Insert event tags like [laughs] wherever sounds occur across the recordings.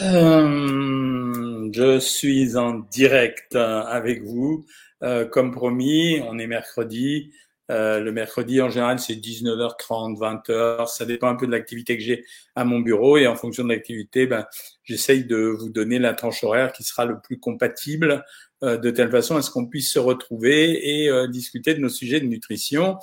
Euh, je suis en direct euh, avec vous. Euh, comme promis, on est mercredi. Euh, le mercredi, en général, c'est 19h30, 20h. Ça dépend un peu de l'activité que j'ai à mon bureau. Et en fonction de l'activité, ben, j'essaye de vous donner la tranche horaire qui sera le plus compatible de telle façon à ce qu'on puisse se retrouver et discuter de nos sujets de nutrition.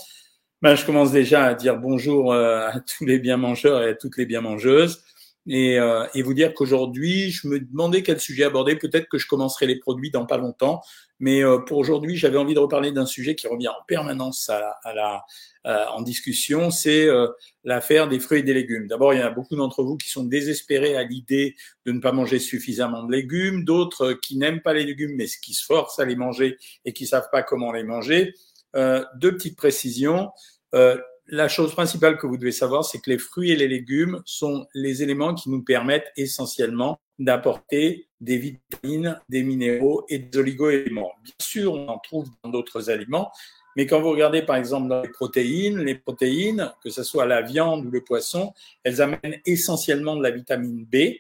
Ben, je commence déjà à dire bonjour à tous les bien mangeurs et à toutes les bien mangeuses et, euh, et vous dire qu'aujourd'hui, je me demandais quel sujet aborder. Peut-être que je commencerai les produits dans pas longtemps, mais euh, pour aujourd'hui, j'avais envie de reparler d'un sujet qui revient en permanence à, à la, euh, en discussion, c'est euh, l'affaire des fruits et des légumes. D'abord, il y a beaucoup d'entre vous qui sont désespérés à l'idée de ne pas manger suffisamment de légumes, d'autres qui n'aiment pas les légumes mais qui se forcent à les manger et qui savent pas comment les manger. deux petites précisions la chose principale que vous devez savoir, c'est que les fruits et les légumes sont les éléments qui nous permettent essentiellement d'apporter des vitamines, des minéraux et des oligo-éléments. Bien sûr, on en trouve dans d'autres aliments, mais quand vous regardez par exemple dans les protéines, les protéines, que ce soit la viande ou le poisson, elles amènent essentiellement de la vitamine B.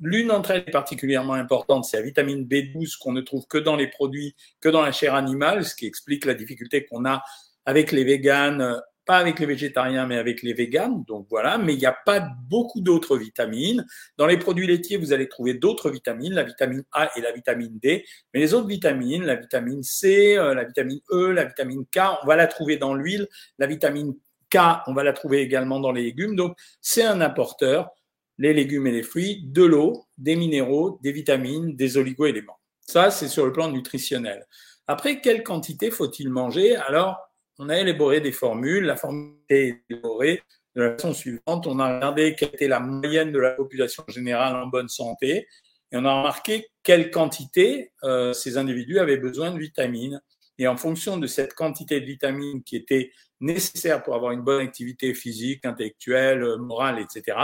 L'une d'entre elles est particulièrement importante, c'est la vitamine B12 qu'on ne trouve que dans les produits, que dans la chair animale, ce qui explique la difficulté qu'on a avec les véganes pas avec les végétariens, mais avec les véganes. Donc voilà, mais il n'y a pas beaucoup d'autres vitamines. Dans les produits laitiers, vous allez trouver d'autres vitamines, la vitamine A et la vitamine D. Mais les autres vitamines, la vitamine C, euh, la vitamine E, la vitamine K, on va la trouver dans l'huile. La vitamine K, on va la trouver également dans les légumes. Donc c'est un apporteur, les légumes et les fruits, de l'eau, des minéraux, des vitamines, des oligo-éléments. Ça, c'est sur le plan nutritionnel. Après, quelle quantité faut-il manger? Alors, on a élaboré des formules. La formule est élaborée de la façon suivante. On a regardé quelle était la moyenne de la population générale en bonne santé et on a remarqué quelle quantité euh, ces individus avaient besoin de vitamines. Et en fonction de cette quantité de vitamines qui était nécessaire pour avoir une bonne activité physique, intellectuelle, morale, etc.,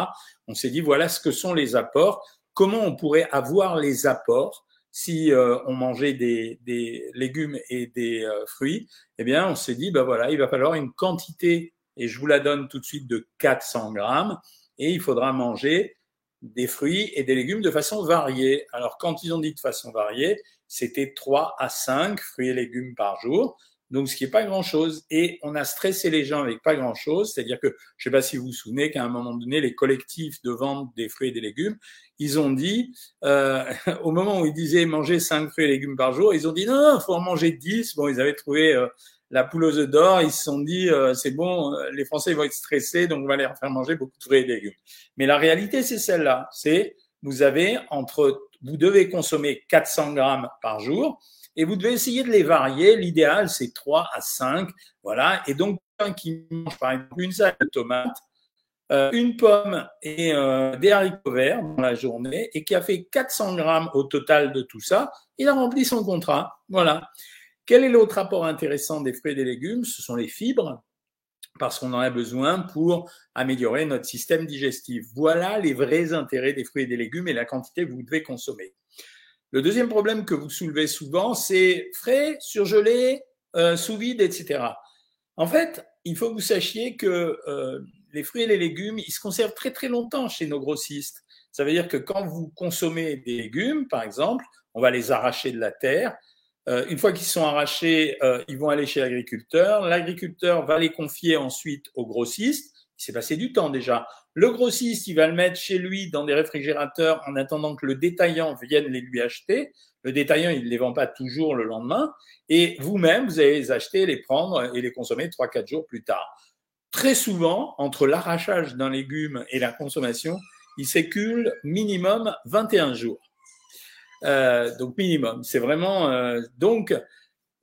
on s'est dit voilà ce que sont les apports, comment on pourrait avoir les apports si euh, on mangeait des, légumes et des euh, fruits, eh bien, on s'est dit, ben voilà, il va falloir une quantité, et je vous la donne tout de suite, de 400 grammes, et il faudra manger des fruits et des légumes de façon variée. Alors, quand ils ont dit de façon variée, c'était 3 à 5 fruits et légumes par jour donc ce qui n'est pas grand-chose. Et on a stressé les gens avec pas grand-chose, c'est-à-dire que, je ne sais pas si vous vous souvenez qu'à un moment donné, les collectifs de vente des fruits et des légumes, ils ont dit, euh, [laughs] au moment où ils disaient manger 5 fruits et légumes par jour, ils ont dit non, il faut en manger 10. Bon, ils avaient trouvé euh, la poule aux œufs d'or, ils se sont dit, euh, c'est bon, euh, les Français vont être stressés, donc on va leur faire manger beaucoup de fruits et légumes. Mais la réalité, c'est celle-là, c'est vous avez entre, vous devez consommer 400 grammes par jour, et vous devez essayer de les varier. L'idéal, c'est 3 à 5. Voilà. Et donc, quelqu'un qui mange, par exemple, une salade de tomates, euh, une pomme et euh, des haricots verts dans la journée et qui a fait 400 grammes au total de tout ça, il a rempli son contrat. Voilà. Quel est l'autre apport intéressant des fruits et des légumes? Ce sont les fibres, parce qu'on en a besoin pour améliorer notre système digestif. Voilà les vrais intérêts des fruits et des légumes et la quantité que vous devez consommer. Le deuxième problème que vous soulevez souvent, c'est frais, surgelé, euh, sous vide, etc. En fait, il faut que vous sachiez que euh, les fruits et les légumes, ils se conservent très très longtemps chez nos grossistes. Ça veut dire que quand vous consommez des légumes, par exemple, on va les arracher de la terre. Euh, une fois qu'ils sont arrachés, ils vont aller chez l'agriculteur. L'agriculteur va les confier ensuite aux grossistes. Il s'est passé du temps déjà. Le grossiste, il va le mettre chez lui dans des réfrigérateurs en attendant que le détaillant vienne les lui acheter. Le détaillant, il ne les vend pas toujours le lendemain. Et vous-même, vous allez les acheter, les prendre et les consommer trois, quatre jours plus tard. Très souvent, entre l'arrachage d'un légume et la consommation, il s'écule minimum 21 jours. Euh, donc minimum, c'est vraiment euh, donc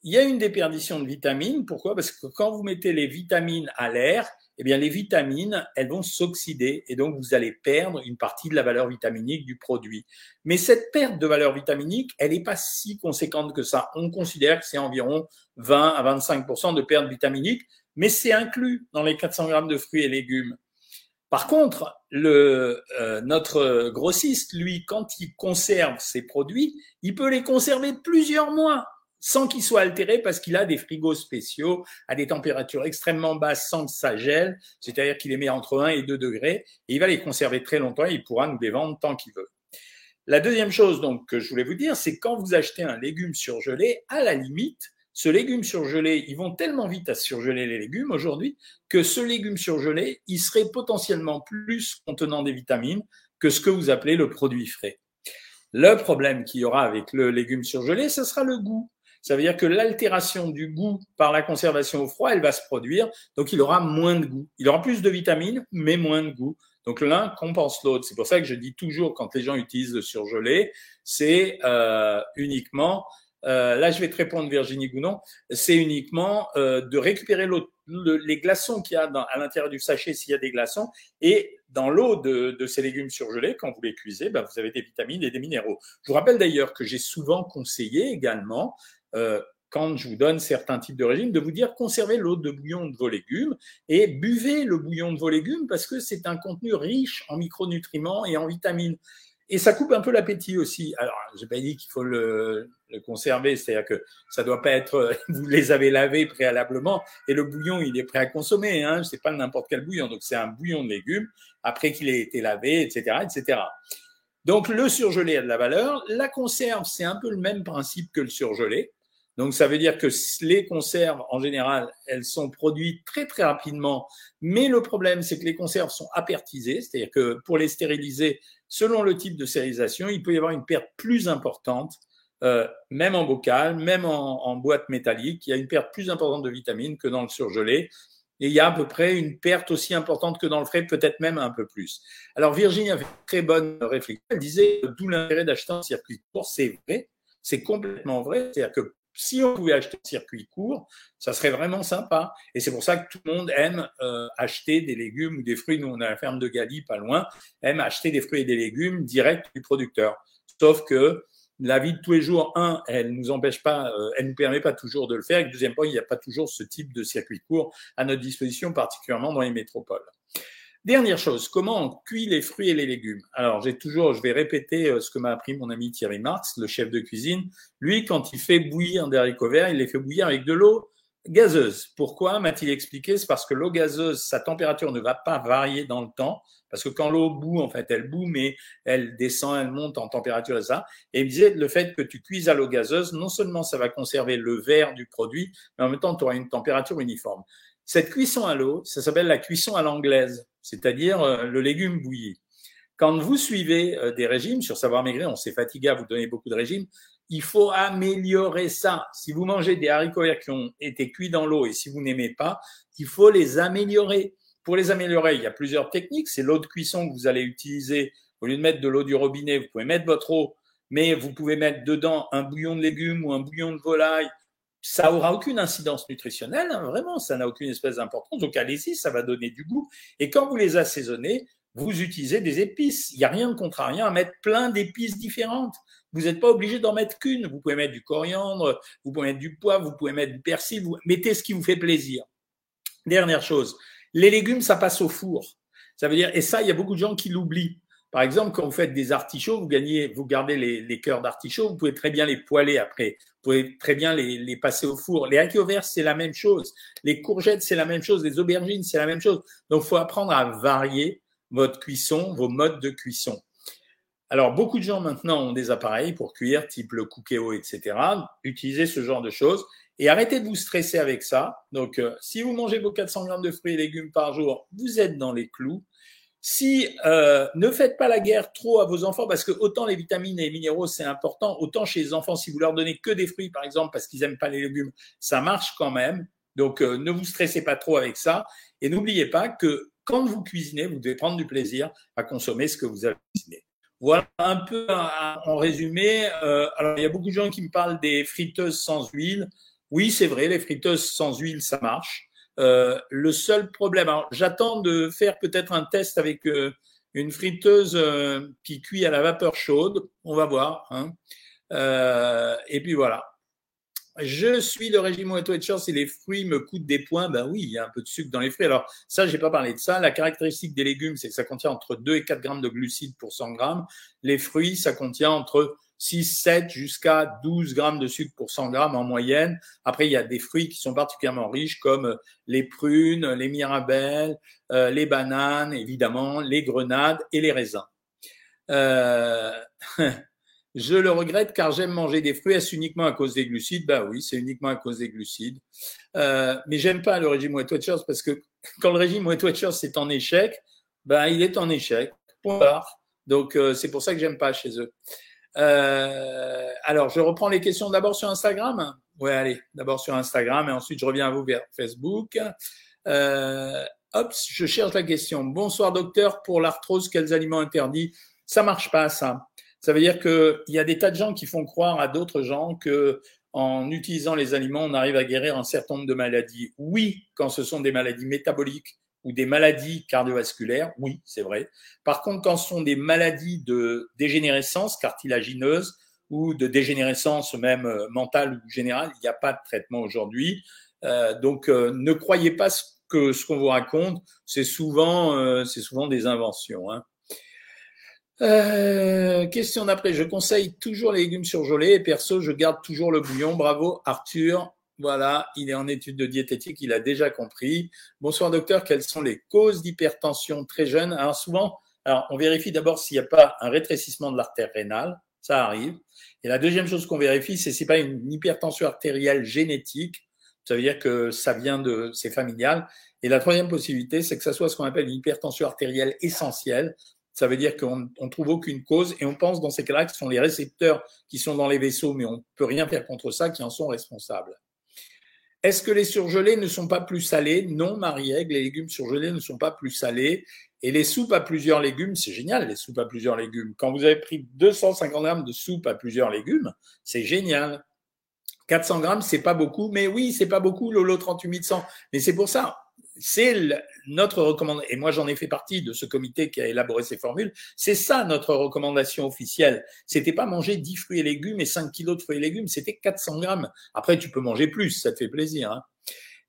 il y a une déperdition de vitamines. Pourquoi? Parce que quand vous mettez les vitamines à l'air, eh bien, les vitamines, elles vont s'oxyder et donc vous allez perdre une partie de la valeur vitaminique du produit. Mais cette perte de valeur vitaminique, elle n'est pas si conséquente que ça. On considère que c'est environ 20 à 25% de perte vitaminique, mais c'est inclus dans les 400 grammes de fruits et légumes. Par contre, le, euh, notre grossiste, lui, quand il conserve ses produits, il peut les conserver plusieurs mois sans qu'il soit altéré parce qu'il a des frigos spéciaux à des températures extrêmement basses sans que ça gèle, c'est-à-dire qu'il les met entre 1 et 2 degrés et il va les conserver très longtemps et il pourra nous les vendre tant qu'il veut. La deuxième chose donc que je voulais vous dire, c'est quand vous achetez un légume surgelé, à la limite, ce légume surgelé, ils vont tellement vite à surgeler les légumes aujourd'hui que ce légume surgelé, il serait potentiellement plus contenant des vitamines que ce que vous appelez le produit frais. Le problème qu'il y aura avec le légume surgelé, ce sera le goût. Ça veut dire que l'altération du goût par la conservation au froid, elle va se produire, donc il aura moins de goût. Il aura plus de vitamines, mais moins de goût. Donc l'un compense l'autre. C'est pour ça que je dis toujours quand les gens utilisent le surgelé, c'est euh, uniquement euh, là je vais te répondre Virginie Gounon, c'est uniquement euh, de récupérer les glaçons qu'il y a à l'intérieur du sachet s'il y a des glaçons et dans l'eau de, ces légumes surgelés, quand vous les cuisez, ben, vous avez des vitamines et des minéraux. Je vous rappelle d'ailleurs que j'ai souvent conseillé également euh, quand je vous donne certains types de régimes, de vous dire conservez l'eau de bouillon de vos légumes et buvez le bouillon de vos légumes parce que c'est un contenu riche en micronutriments et en vitamines. Et ça coupe un peu l'appétit aussi. Alors, j'ai pas dit qu'il faut le, conserver, c'est-à-dire que ça doit pas être, [laughs] vous les avez lavés préalablement et le bouillon, il est prêt à consommer. Hein, c'est pas n'importe quel bouillon, donc c'est un bouillon de légumes après qu'il ait été lavé, etc., etc. Donc le surgelé a de la valeur. La conserve, c'est un peu le même principe que le surgelé. Donc ça veut dire que les conserves, en général, elles sont produites très très rapidement, mais le problème, c'est que les conserves sont apertisées, c'est-à-dire que pour les stériliser, selon le type de stérilisation, il peut y avoir une perte plus importante, euh, même en bocal, même en, boîte métallique, il y a une perte plus importante de vitamines que dans le surgelé. Et il y a à peu près une perte aussi importante que dans le frais, peut-être même un peu plus. Alors Virginie avait une très bonne réflexion. Elle disait d'où l'intérêt d'acheter un circuit court. C'est vrai, c'est complètement vrai. C'est-à-dire que si on pouvait acheter un circuit court, ça serait vraiment sympa. Et c'est pour ça que tout le monde aime euh, acheter des légumes ou des fruits. Nous, on a la ferme de Gali, pas loin, aime acheter des fruits et des légumes direct du producteur. Sauf que la vie de tous les jours, un, elle nous empêche pas, euh, elle nous permet pas toujours de le faire. Et deuxième point, il n'y a pas toujours ce type de circuit court à notre disposition, particulièrement dans les métropoles. Dernière chose, comment on cuit les fruits et les légumes? Alors, j'ai toujours, je vais répéter euh, ce que m'a appris mon ami Thierry Marx, le chef de cuisine. Lui, quand il fait bouillir des haricots verts, il les fait bouillir avec de l'eau gazeuse. Pourquoi m'a-t-il expliqué? C'est parce que l'eau gazeuse, sa température ne va pas varier dans le temps. Parce que quand l'eau bout, en fait, elle bout, mais elle descend, elle monte en température et ça. Et il disait, le fait que tu cuises à l'eau gazeuse, non seulement ça va conserver le vert du produit, mais en même temps, tu auras une température uniforme. Cette cuisson à l'eau, ça s'appelle la cuisson à l'anglaise, c'est-à-dire euh, le légume bouilli. Quand vous suivez euh, des régimes sur Savoir Maigrir, on s'est fatigué à vous donner beaucoup de régimes, il faut améliorer ça. Si vous mangez des haricots verts qui ont été cuits dans l'eau et si vous n'aimez pas, il faut les améliorer. Pour les améliorer, il y a plusieurs techniques. C'est l'eau de cuisson que vous allez utiliser. Au lieu de mettre de l'eau du robinet, vous pouvez mettre votre eau, mais vous pouvez mettre dedans un bouillon de légumes ou un bouillon de volaille ça aura aucune incidence nutritionnelle, hein, vraiment, ça n'a aucune espèce d'importance. Donc allez-y, ça va donner du goût. Et quand vous les assaisonnez, vous utilisez des épices. Il n'y a rien de contrariant à mettre plein d'épices différentes. Vous n'êtes pas obligé d'en mettre qu'une. Vous pouvez mettre du coriandre, vous pouvez mettre du poivre, vous pouvez mettre du persil, vous mettez ce qui vous fait plaisir. Dernière chose, les légumes, ça passe au four. Ça veut dire, et ça, il y a beaucoup de gens qui l'oublient. Par exemple, quand vous faites des artichauts, vous gagnez, vous gardez les, les cœurs d'artichauts, vous pouvez très bien les poêler après. Vous pouvez très bien les, les passer au four. Les haricots verts, c'est la même chose. Les courgettes, c'est la même chose. Les aubergines, c'est la même chose. Donc, il faut apprendre à varier votre cuisson, vos modes de cuisson. Alors, beaucoup de gens maintenant ont des appareils pour cuire, type le Cookéo, etc. Utilisez ce genre de choses et arrêtez de vous stresser avec ça. Donc, euh, si vous mangez vos 400 grammes de fruits et légumes par jour, vous êtes dans les clous. Si euh, ne faites pas la guerre trop à vos enfants, parce que autant les vitamines et les minéraux c'est important, autant chez les enfants si vous leur donnez que des fruits par exemple parce qu'ils aiment pas les légumes, ça marche quand même. Donc euh, ne vous stressez pas trop avec ça et n'oubliez pas que quand vous cuisinez, vous devez prendre du plaisir à consommer ce que vous avez cuisiné. Voilà un peu en résumé. Euh, alors il y a beaucoup de gens qui me parlent des friteuses sans huile. Oui, c'est vrai, les friteuses sans huile ça marche. Euh, le seul problème, j'attends de faire peut-être un test avec euh, une friteuse euh, qui cuit à la vapeur chaude. On va voir. Hein. et puis voilà. Je suis le régime Wet et si les fruits me coûtent des points, ben oui, il y a un peu de sucre dans les fruits. Alors ça, j'ai pas parlé de ça. La caractéristique des légumes, c'est que ça contient entre 2 et 4 grammes de glucides pour 100 grammes. Les fruits, ça contient entre 6, 7 jusqu'à 12 grammes de sucre pour 100 grammes en moyenne. Après, il y a des fruits qui sont particulièrement riches comme les prunes, les mirabelles, euh, les bananes, évidemment, les grenades et les raisins. Euh, [laughs] je le regrette car j'aime manger des fruits. Est-ce uniquement à cause des glucides? Ben oui, c'est uniquement à cause des glucides. Euh, mais j'aime pas le régime Weight Watchers parce que [laughs] quand le régime Weight Watchers est en échec, ben il est en échec. Point Donc euh, c'est pour ça que j'aime pas chez eux. Euh, alors je reprends les questions d'abord sur Instagram. Ouais, allez, d'abord sur Instagram et ensuite je reviens à vous vers Facebook. Euh, hop, je cherche la question. Bonsoir docteur, pour l'arthrose, quels aliments interdits? Ça marche pas ça. Ça veut dire qu'il y a des tas de gens qui font croire à d'autres gens que en utilisant les aliments, on arrive à guérir un certain nombre de maladies. Oui, quand ce sont des maladies métaboliques ou des maladies cardiovasculaires, oui, c'est vrai. Par contre, quand ce sont des maladies de dégénérescence cartilagineuse ou de dégénérescence même euh, mentale ou générale, il n'y a pas de traitement aujourd'hui. Euh, donc, euh, ne croyez pas que ce qu'on vous raconte, c'est souvent, c'est souvent des inventions. Hein. Euh, question d'après. Je conseille toujours les légumes surgelés et perso, je garde toujours le bouillon. Bravo, Arthur. Voilà, il est en étude de diététique, il a déjà compris. Bonsoir docteur, quelles sont les causes d'hypertension très jeune? Alors souvent, alors on vérifie d'abord s'il n'y a pas un rétrécissement de l'artère rénale, ça arrive. Et la deuxième chose qu'on vérifie, c'est si pas une hypertension artérielle génétique, ça veut dire que ça vient de, c'est familial. Et la troisième possibilité, c'est que ça soit ce qu'on appelle une hypertension artérielle essentielle, ça veut dire qu'on ne trouve aucune cause et on pense dans ces cas-là que ce sont les récepteurs qui sont dans les vaisseaux, mais on ne peut rien faire contre ça, qui en sont responsables. Est-ce que les surgelés ne sont pas plus salés? Non, Marie-Aigle, les légumes surgelés ne sont pas plus salés. Et les soupes à plusieurs légumes, c'est génial, les soupes à plusieurs légumes. Quand vous avez pris 250 grammes de soupe à plusieurs légumes, c'est génial. 400 grammes, c'est pas beaucoup, mais oui, c'est pas beaucoup, Lolo 38100. Mais c'est pour ça, c'est notre recommandation, et moi j'en ai fait partie de ce comité qui a élaboré ces formules, c'est ça notre recommandation officielle. C'était pas manger 10 fruits et légumes et 5 kilos de fruits et légumes, c'était 400 grammes. Après, tu peux manger plus, ça te fait plaisir. Hein.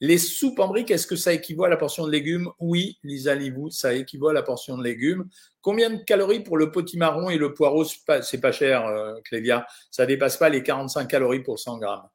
Les soupes en briques, est-ce que ça équivaut à la portion de légumes? Oui, Lisa Livou, ça équivaut à la portion de légumes. Combien de calories pour le potimarron et le poireau C'est pas cher, euh, Clévia. Ça dépasse pas les 45 calories pour 100 grammes?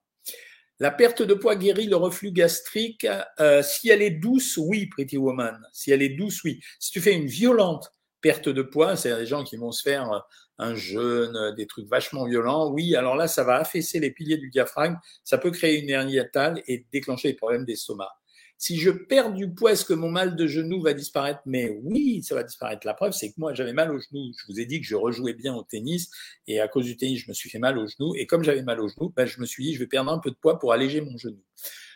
La perte de poids guérit le reflux gastrique. Euh, si elle est douce, oui, Pretty Woman. Si elle est douce, oui. Si tu fais une violente perte de poids, c'est des gens qui vont se faire euh, un jeûne, euh, des trucs vachement violents, oui, alors là, ça va affaisser les piliers du diaphragme, ça peut créer une hernie hiatale et déclencher des problèmes d'estomac. Si je perds du poids, est-ce que mon mal de genou va disparaître? Mais oui, ça va disparaître. La preuve, c'est que moi, j'avais mal au genou. Je vous ai dit que je rejouais bien au tennis et à cause du tennis, je me suis fait mal au genou. Et comme j'avais mal au genou, ben, je me suis dit, je vais perdre un peu de poids pour alléger mon genou.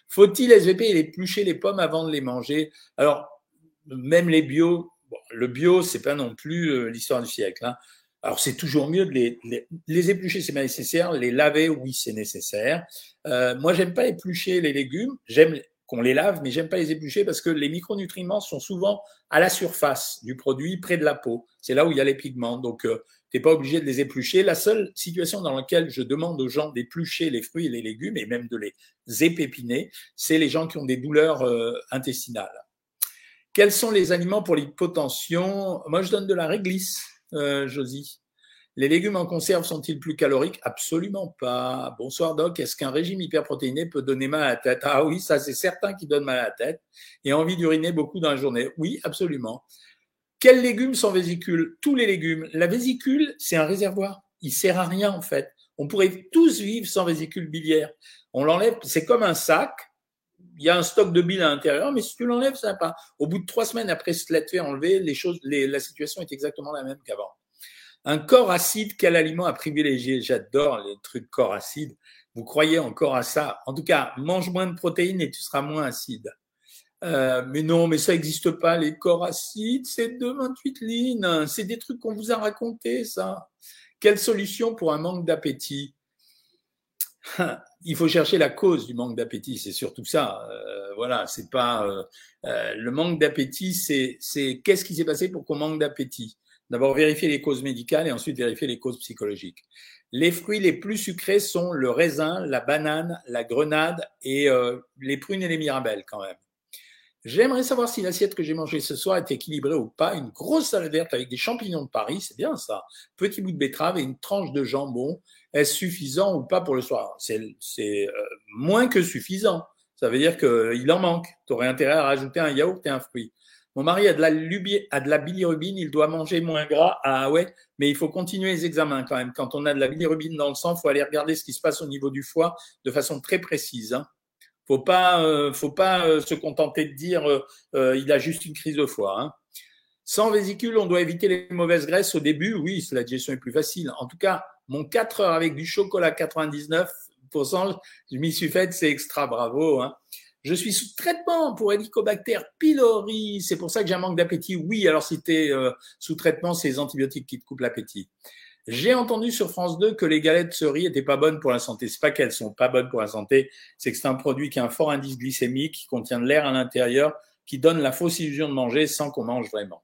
Faut-il SVP et éplucher les pommes avant de les manger? Alors, même les bio, le bio, c'est pas non plus euh, l'histoire du siècle. Hein. Alors c'est toujours mieux de les, éplucher, c'est pas nécessaire. Les laver, oui, c'est nécessaire. Euh, moi, j'aime pas éplucher les légumes. Qu'on les lave, mais j'aime pas les éplucher parce que les micronutriments sont souvent à la surface du produit, près de la peau. C'est là où il y a les pigments. Donc, euh, tu n'es pas obligé de les éplucher. La seule situation dans laquelle je demande aux gens d'éplucher les fruits et les légumes et même de les épépiner, c'est les gens qui ont des douleurs euh, intestinales. Quels sont les aliments pour l'hypotension? Moi, je donne de la réglisse, euh, Josie. Les légumes en conserve sont-ils plus caloriques? Absolument pas. Bonsoir Doc, est-ce qu'un régime hyperprotéiné peut donner mal à la tête? Ah oui, ça c'est certain qui donne mal à la tête et envie d'uriner beaucoup dans la journée. Oui, absolument. Quels légumes sans vésicule Tous les légumes. La vésicule, c'est un réservoir. Il sert à rien en fait. On pourrait tous vivre sans vésicule biliaire. On l'enlève, c'est comme un sac. Il y a un stock de bile à l'intérieur, mais si tu l'enlèves, ça va pas. Au bout de trois semaines après se l'être fait enlever, les choses, la situation est exactement la même qu'avant. Un corps acide, quel aliment à privilégier? J'adore les trucs corps acide. Vous croyez encore à ça? En tout cas, mange moins de protéines et tu seras moins acide. Euh, mais non, mais ça n'existe pas, les corps acides, c'est de 28 lignes. C'est des trucs qu'on vous a racontés, ça. Quelle solution pour un manque d'appétit? Il faut chercher la cause du manque d'appétit, c'est surtout ça. Euh, voilà, c'est pas euh, euh le manque d'appétit, c'est c'est qu'est-ce qui s'est passé pour qu'on manque d'appétit? D'abord, vérifier les causes médicales et ensuite vérifier les causes psychologiques. Les fruits les plus sucrés sont le raisin, la banane, la grenade et euh, les prunes et les mirabelles quand même. J'aimerais savoir si l'assiette que j'ai mangée ce soir est équilibrée ou pas. Une grosse salade verte avec des champignons de Paris, c'est bien ça. Petit bout de betterave et une tranche de jambon. Est-ce suffisant ou pas pour le soir? C'est euh, moins que suffisant. Ça veut dire qu'il en manque. Tu aurais intérêt à rajouter un yaourt et un fruit. Mon mari a de la, bilirubine, il doit manger moins gras. Ah ouais, mais il faut continuer les examens quand même. Quand on a de la bilirubine dans le sang, il faut aller regarder ce qui se passe au niveau du foie de façon très précise. Hein. Faut pas, euh, faut pas euh, se contenter de dire euh, il a juste une crise de foie. Hein. Sans vésicule, on doit éviter les mauvaises graisses au début. Oui, la digestion est plus facile. En tout cas, mon 4 heures avec du chocolat 99%, je m'y suis fait, c'est extra bravo. Hein. Je suis sous traitement pour Helicobacter pylori. C'est pour ça que j'ai un manque d'appétit. Oui, alors si euh, sous traitement, c'est les antibiotiques qui te coupent l'appétit. J'ai entendu sur France 2 que les galettes de riz étaient pas bonnes pour la santé. C'est pas qu'elles sont pas bonnes pour la santé, c'est que c'est un produit qui a un fort indice glycémique, qui contient de l'air à l'intérieur, qui donne la fausse illusion de manger sans qu'on mange vraiment.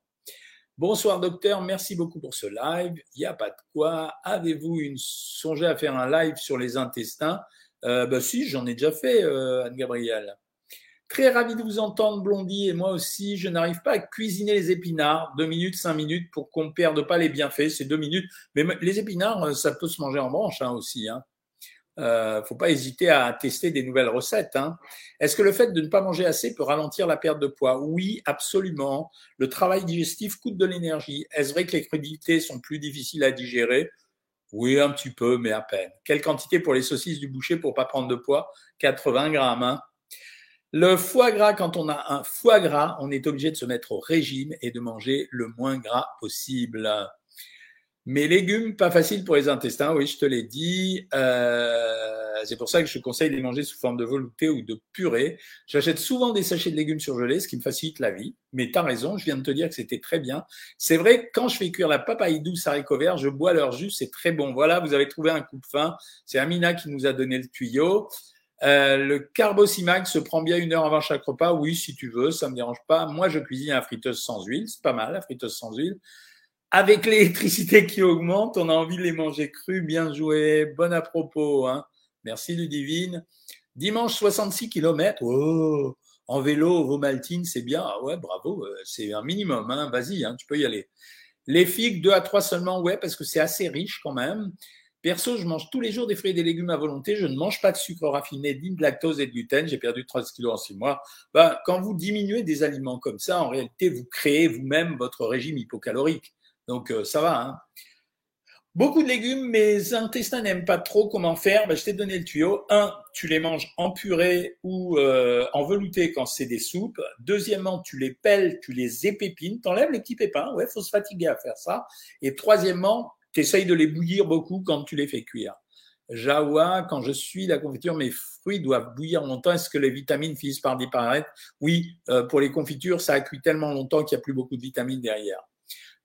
Bonsoir docteur, merci beaucoup pour ce live. Il a pas de quoi. Avez-vous songé à faire un live sur les intestins? Euh, bah, Si, j'en ai déjà fait, euh, Anne-Gabrielle. Très ravi de vous entendre, Blondie, et moi aussi. Je n'arrive pas à cuisiner les épinards. Deux minutes, cinq minutes pour qu'on ne perde pas les bienfaits. C'est deux minutes. Mais les épinards, euh, ça peut se manger en branche hein, aussi. Hein. Euh, faut pas hésiter à tester des nouvelles recettes. Hein. Est-ce que le fait de ne pas manger assez peut ralentir la perte de poids? Oui, absolument. Le travail digestif coûte de l'énergie. Est-ce vrai que les crudités sont plus difficiles à digérer? Oui, un petit peu, mais à peine. Quelle quantité pour les saucisses du boucher pour pas prendre de poids? 80 grammes. Hein. Le foie gras, quand on a un foie gras, on est obligé de se mettre au régime et de manger le moins gras possible. Mes légumes, pas facile pour les intestins, oui, je te l'ai dit. Euh, c'est pour ça que je conseille de les manger sous forme de velouté ou de purée. J'achète souvent des sachets de légumes surgelés, ce qui me facilite la vie. Mais tu as raison, je viens de te dire que c'était très bien. C'est vrai, quand je fais cuire la papaye douce haricots verts, je bois leur jus, c'est très bon. Voilà, vous avez trouvé un coup de fin. C'est Amina qui nous a donné le tuyau. Euh, le carbosimac se prend bien une heure avant chaque repas. Oui, si tu veux, ça me dérange pas. Moi, je cuisine à friteuse sans huile. C'est pas mal, la friteuse sans huile. Avec l'électricité qui augmente, on a envie de les manger crus. Bien joué. Bon à propos. Hein. Merci, Ludivine. Dimanche, 66 km. Oh, en vélo, vos maltines, c'est bien. Ah ouais, bravo. Euh, c'est un minimum. Hein. Vas-y, hein, tu peux y aller. Les figues, 2 à 3 seulement. Ouais, parce que c'est assez riche quand même. Perso, je mange tous les jours des fruits et des légumes à volonté. Je ne mange pas de sucre raffiné, ni de lactose et de gluten. J'ai perdu 13 kilos en 6 mois. Ben, quand vous diminuez des aliments comme ça, en réalité, vous créez vous-même votre régime hypocalorique. Donc, euh, ça va. Hein. Beaucoup de légumes, mes intestins n'aiment pas trop comment faire. Ben, je t'ai donné le tuyau. Un, tu les manges en purée ou euh, en velouté quand c'est des soupes. Deuxièmement, tu les pelles, tu les épépines, t'enlèves les petits pépins. Ouais, faut se fatiguer à faire ça. Et troisièmement, tu essayes de les bouillir beaucoup quand tu les fais cuire. Jawa, quand je suis la confiture, mes fruits doivent bouillir longtemps. Est-ce que les vitamines finissent par disparaître? Oui, euh, pour les confitures, ça a cuit tellement longtemps qu'il n'y a plus beaucoup de vitamines derrière.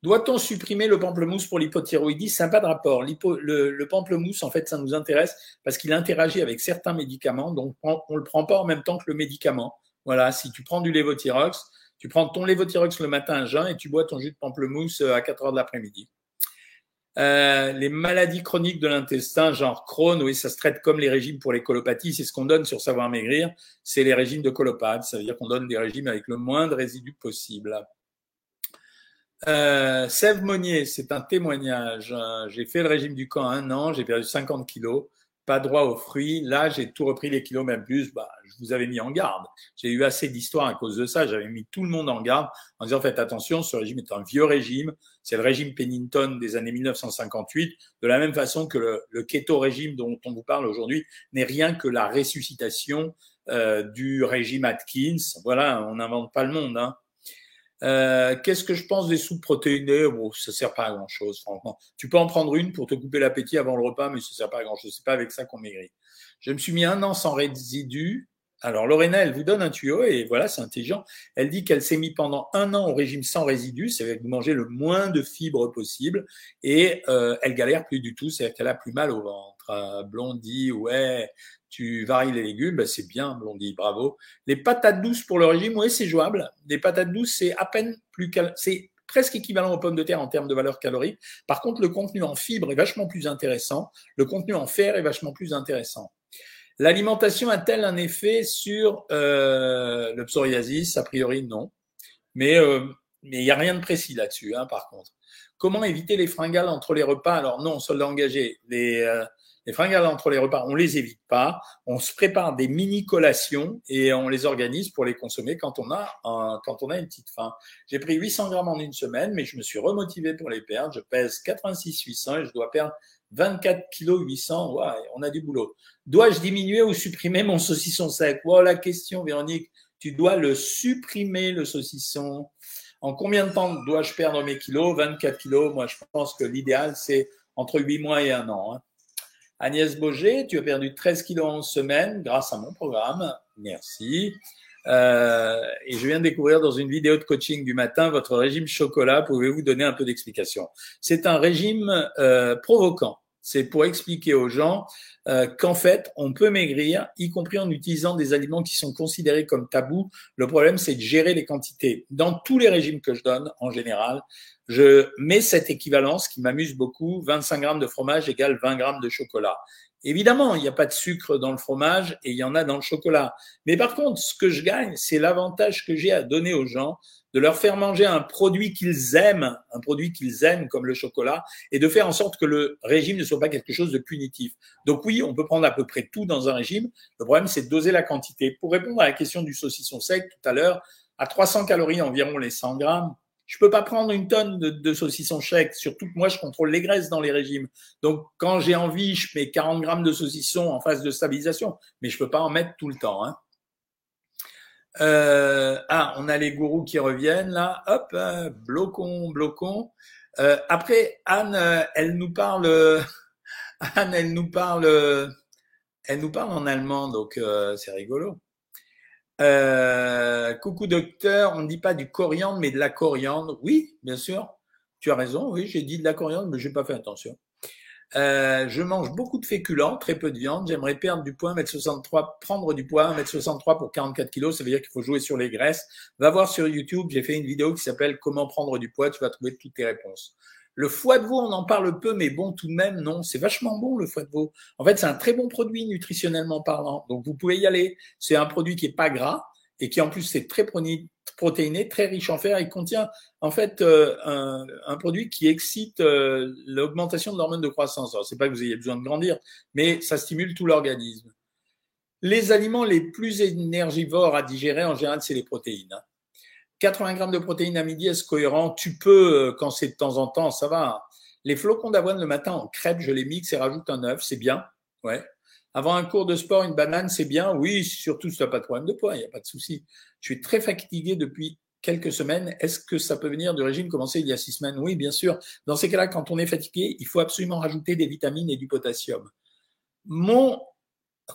Doit-on supprimer le pamplemousse pour l'hypothyroïdie? Ça n'a pas de rapport. Le, le, pamplemousse, en fait, ça nous intéresse parce qu'il interagit avec certains médicaments, donc on ne le prend pas en même temps que le médicament. Voilà, si tu prends du lévothyrox, tu prends ton lévothyrox le matin à jeun et tu bois ton jus de pamplemousse euh, à 4 heures de l'après-midi. Euh, les maladies chroniques de l'intestin, genre Crohn, oui, ça se traite comme les régimes pour les colopathies. C'est ce qu'on donne sur Savoir Maigrir. C'est les régimes de colopathe. Ça veut dire qu'on donne des régimes avec le moins de résidus possible. Euh, Sève Monnier, c'est un témoignage. J'ai fait le régime du camp un an, j'ai perdu 50 kilos pas droit aux fruits. Là, j'ai tout repris les kilos, même plus. Bah, je vous avais mis en garde. J'ai eu assez d'histoires à cause de ça. J'avais mis tout le monde en garde en disant faites attention, ce régime est un vieux régime. C'est le régime Pennington des années 1958. De la même façon que le, le keto régime dont on vous parle aujourd'hui n'est rien que la ressuscitation euh, du régime Atkins. Voilà, on n'invente pas le monde. Hein. Euh, qu'est-ce que je pense des soupes protéinées Bon, ça sert pas à grand chose, franchement. Tu peux en prendre une pour te couper l'appétit avant le repas, mais ça sert pas à grand chose. C'est pas avec ça qu'on maigrit. Je me suis mis un an sans résidus. Alors Lorena, elle vous donne un tuyau et voilà, c'est intelligent. Elle dit qu'elle s'est mis pendant un an au régime sans résidus, c'est-à-dire que vous mangez le moins de fibres possible et euh, elle galère plus du tout, c'est-à-dire qu'elle a plus mal au ventre. Euh, Blondie, ouais, tu varies les légumes, ben c'est bien, Blondie, bravo. Les patates douces pour le régime, oui, c'est jouable. Les patates douces, c'est à peine plus c'est presque équivalent aux pommes de terre en termes de valeur calorique. Par contre, le contenu en fibres est vachement plus intéressant. Le contenu en fer est vachement plus intéressant. L'alimentation a-t-elle un effet sur euh, le psoriasis? A priori, non. Mais euh, mais il n'y a rien de précis là-dessus, hein, par contre. Comment éviter les fringales entre les repas? Alors non, soldat engagé. Les, euh, Les fringales entre les repas, on les évite pas. On se prépare des mini collations et on les organise pour les consommer quand on a un, quand on a une petite faim. J'ai pris 800 grammes en une semaine, mais je me suis remotivé pour les perdre. Je pèse 86 800 et je dois perdre 24 kg 800. Ouais, on a du boulot. Dois-je diminuer ou supprimer mon saucisson sec? La question, Véronique. Tu dois le supprimer, le saucisson. En combien de temps dois-je perdre mes kilos? 24 kilos. Moi, je pense que l'idéal, c'est entre 8 mois et un an. Hein. Agnès Boger, tu as perdu 13 kilos en semaine grâce à mon programme. Merci. Euh, et je viens de découvrir dans une vidéo de coaching du matin votre régime chocolat. Pouvez-vous donner un peu d'explication? C'est un régime euh, provoquant. C'est pour expliquer aux gens euh, qu'en fait, on peut maigrir, y compris en utilisant des aliments qui sont considérés comme tabous. Le problème, c'est de gérer les quantités. Dans tous les régimes que je donne, en général, je mets cette équivalence qui m'amuse beaucoup. 25 grammes de fromage égale 20 grammes de chocolat. Évidemment, il n'y a pas de sucre dans le fromage et il y en a dans le chocolat. Mais par contre, ce que je gagne, c'est l'avantage que j'ai à donner aux gens de leur faire manger un produit qu'ils aiment, un produit qu'ils aiment comme le chocolat, et de faire en sorte que le régime ne soit pas quelque chose de punitif. Donc oui, on peut prendre à peu près tout dans un régime. Le problème, c'est de doser la quantité. Pour répondre à la question du saucisson sec tout à l'heure, à 300 calories environ les 100 grammes, je peux pas prendre une tonne de, de saucisson sec, surtout que moi, je contrôle les graisses dans les régimes. Donc, quand j'ai envie, je mets 40 grammes de saucisson en phase de stabilisation, mais je peux pas en mettre tout le temps. Hein. Euh, ah, on a les gourous qui reviennent là. Hop, hein, blocon, blocon. Euh, après, Anne, euh, elle nous parle. [laughs] Anne, elle nous parle. Elle nous parle en allemand, donc c'est rigolo. Coucou docteur, on ne dit pas du coriandre, mais de la coriandre. Oui, bien sûr. Tu as raison. Oui, j'ai dit de la coriandre, mais j'ai pas fait attention. Euh, je mange beaucoup de féculents, très peu de viande. J'aimerais perdre du poids, 1m63, prendre du poids, 1m63 pour 44 kilos. Ça veut dire qu'il faut jouer sur les graisses. Va voir sur YouTube, j'ai fait une vidéo qui s'appelle Comment prendre du poids. Tu vas trouver toutes tes réponses. Le foie de veau, on en parle peu, mais bon, tout de même, non. C'est vachement bon, le foie de veau. En fait, c'est un très bon produit nutritionnellement parlant. Donc, vous pouvez y aller. C'est un produit qui est pas gras et qui, en plus, c'est très protéiné, très riche en fer. Il contient en fait euh, un, produit qui excite euh, l'augmentation de l'hormone de croissance. Alors, c'est pas que vous ayez besoin de grandir, mais ça stimule tout l'organisme. Les aliments les plus énergivores à digérer, en général, c'est les protéines. 80 grammes de protéines à midi, est-ce cohérent? Tu peux, euh, quand c'est de temps en temps, ça va. Les flocons d'avoine le matin en crêpe, je les mixe et rajoute un œuf, c'est bien. Ouais. Avant un cours de sport, une banane, c'est bien. Oui, surtout si tu n'as pas de problème de poids, il n'y a pas de souci. Je suis très fatigué depuis quelques semaines. Est-ce que ça peut venir du régime commencé il y a six semaines? Oui, bien sûr. Dans ces cas-là, quand on est fatigué, il faut absolument rajouter des vitamines et du potassium. Mon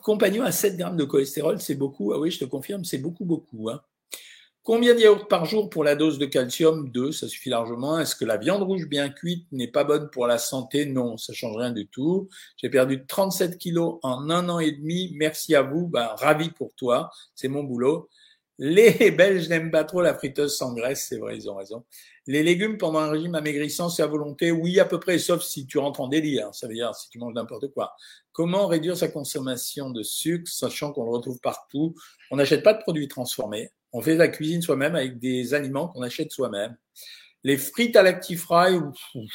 compagnon a 7 grammes de cholestérol, c'est beaucoup. Ah oui, je te confirme, c'est beaucoup, beaucoup. Hein. Combien de yaourts par jour pour la dose de calcium? Deux, ça suffit largement. Est-ce que la viande rouge bien cuite n'est pas bonne pour la santé? Non, ça change rien du tout. J'ai perdu 37 kilos en un an et demi. Merci à vous. Ben, ravi pour toi. C'est mon boulot. Les [laughs] Belges n'aiment pas trop la friteuse sans graisse, c'est vrai, ils ont raison. Les légumes pendant un régime amaigrissant, c'est à volonté? Oui, à peu près, sauf si tu rentres en délire. Ça veut dire si tu manges n'importe quoi. Comment réduire sa consommation de sucre, sachant qu'on le retrouve partout? On n'achète pas de produits transformés. On fait la cuisine soi-même avec des aliments qu'on achète soi-même. Les frites à l'actifrail,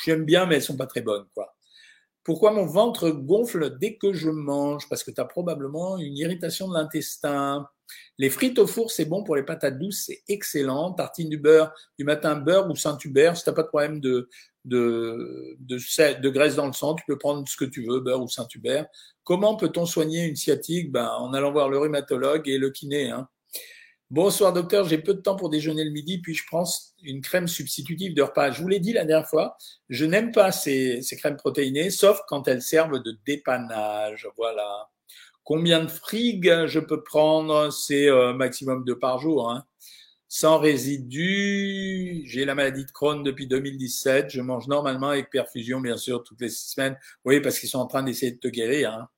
j'aime bien, mais elles sont pas très bonnes, quoi. Pourquoi mon ventre gonfle dès que je mange? Parce que tu as probablement une irritation de l'intestin. Les frites au four, c'est bon pour les patates douces, c'est excellent. Tartine du beurre du matin, beurre ou Saint-Hubert. Si tu pas de problème de, de, de, de, graisse dans le sang, tu peux prendre ce que tu veux, beurre ou Saint-Hubert. Comment peut-on soigner une sciatique? Ben, En allant voir le rhumatologue et le kiné. Hein. Bonsoir docteur, j'ai peu de temps pour déjeuner le midi, puis je prends une crème substitutive de repas. Je vous l'ai dit la dernière fois, je n'aime pas ces, crèmes protéinées, sauf quand elles servent de dépannage. Voilà. Combien de frigues je peux prendre? C'est euh, maximum deux par jour. Hein. Sans résidus, j'ai la maladie de Crohn depuis 2017. Je mange normalement avec perfusion, bien sûr, toutes les semaines. Oui, parce qu'ils sont en train d'essayer de te guérir. Hein.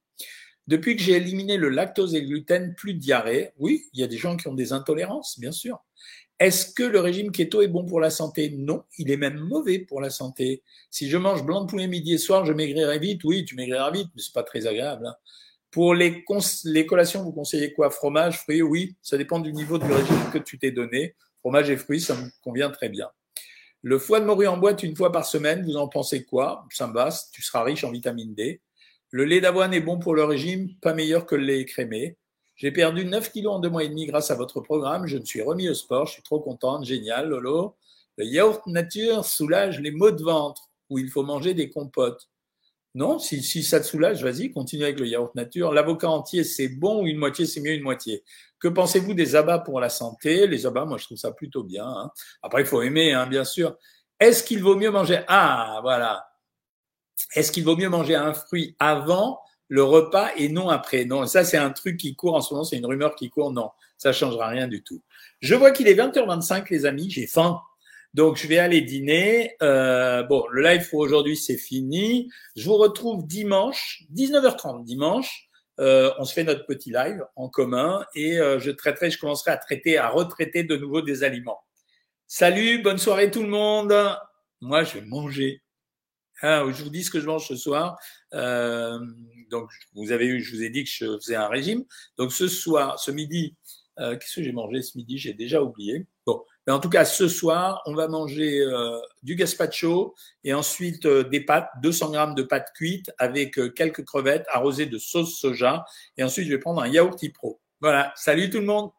Depuis que j'ai éliminé le lactose et le gluten, plus de diarrhée. Oui, il y a des gens qui ont des intolérances, bien sûr. Est-ce que le régime keto est bon pour la santé? Non, il est même mauvais pour la santé. Si je mange blanc de poulet midi et soir, je maigrirai vite. Oui, tu maigriras vite, mais c'est pas très agréable. Hein. Pour les, collations, vous conseillez quoi? Fromage, fruits? Oui, ça dépend du niveau du régime que tu t'es donné. Fromage et fruits, ça me convient très bien. Le foie de morue en boîte une fois par semaine, vous en pensez quoi? Ça me va, tu seras riche en vitamine D. Le lait d'avoine est bon pour le régime, pas meilleur que le lait écrémé. J'ai perdu 9 kilos en deux mois et demi grâce à votre programme. Je me suis remis au sport. Je suis trop contente. Génial, Lolo. Le yaourt nature soulage les maux de ventre où il faut manger des compotes. Non, si, si ça te soulage, vas-y, continue avec le yaourt nature. L'avocat entier, c'est bon ou une moitié, c'est mieux une moitié. Que pensez-vous des abats pour la santé? Les abats, moi, je trouve ça plutôt bien. Hein. Après, il faut aimer, hein, bien sûr. Est-ce qu'il vaut mieux manger? Ah, voilà. Est-ce qu'il vaut mieux manger un fruit avant le repas et non après? Non, ça, c'est un truc qui court en ce moment, c'est une rumeur qui court. Non, ça changera rien du tout. Je vois qu'il est 20h25, les amis, j'ai faim. Donc, je vais aller dîner. Euh, bon, le live pour aujourd'hui, c'est fini. Je vous retrouve dimanche, 19h30 dimanche. Euh, on se fait notre petit live en commun et euh, je traiterai, je commencerai à traiter, à retraiter de nouveau des aliments. Salut, bonne soirée tout le monde. Moi, je vais manger. Ah, je vous dis ce que je mange ce soir. Euh, donc, vous avez eu, je vous ai dit que je faisais un régime. Donc, ce soir, ce midi, euh, qu'est-ce que j'ai mangé ce midi? J'ai déjà oublié. Bon, mais en tout cas, ce soir, on va manger euh, du gazpacho et ensuite euh, des pâtes, 200 grammes de pâtes cuites avec euh, quelques crevettes arrosées de sauce soja. Et ensuite, je vais prendre un yaourt pro. Voilà. Salut tout le monde.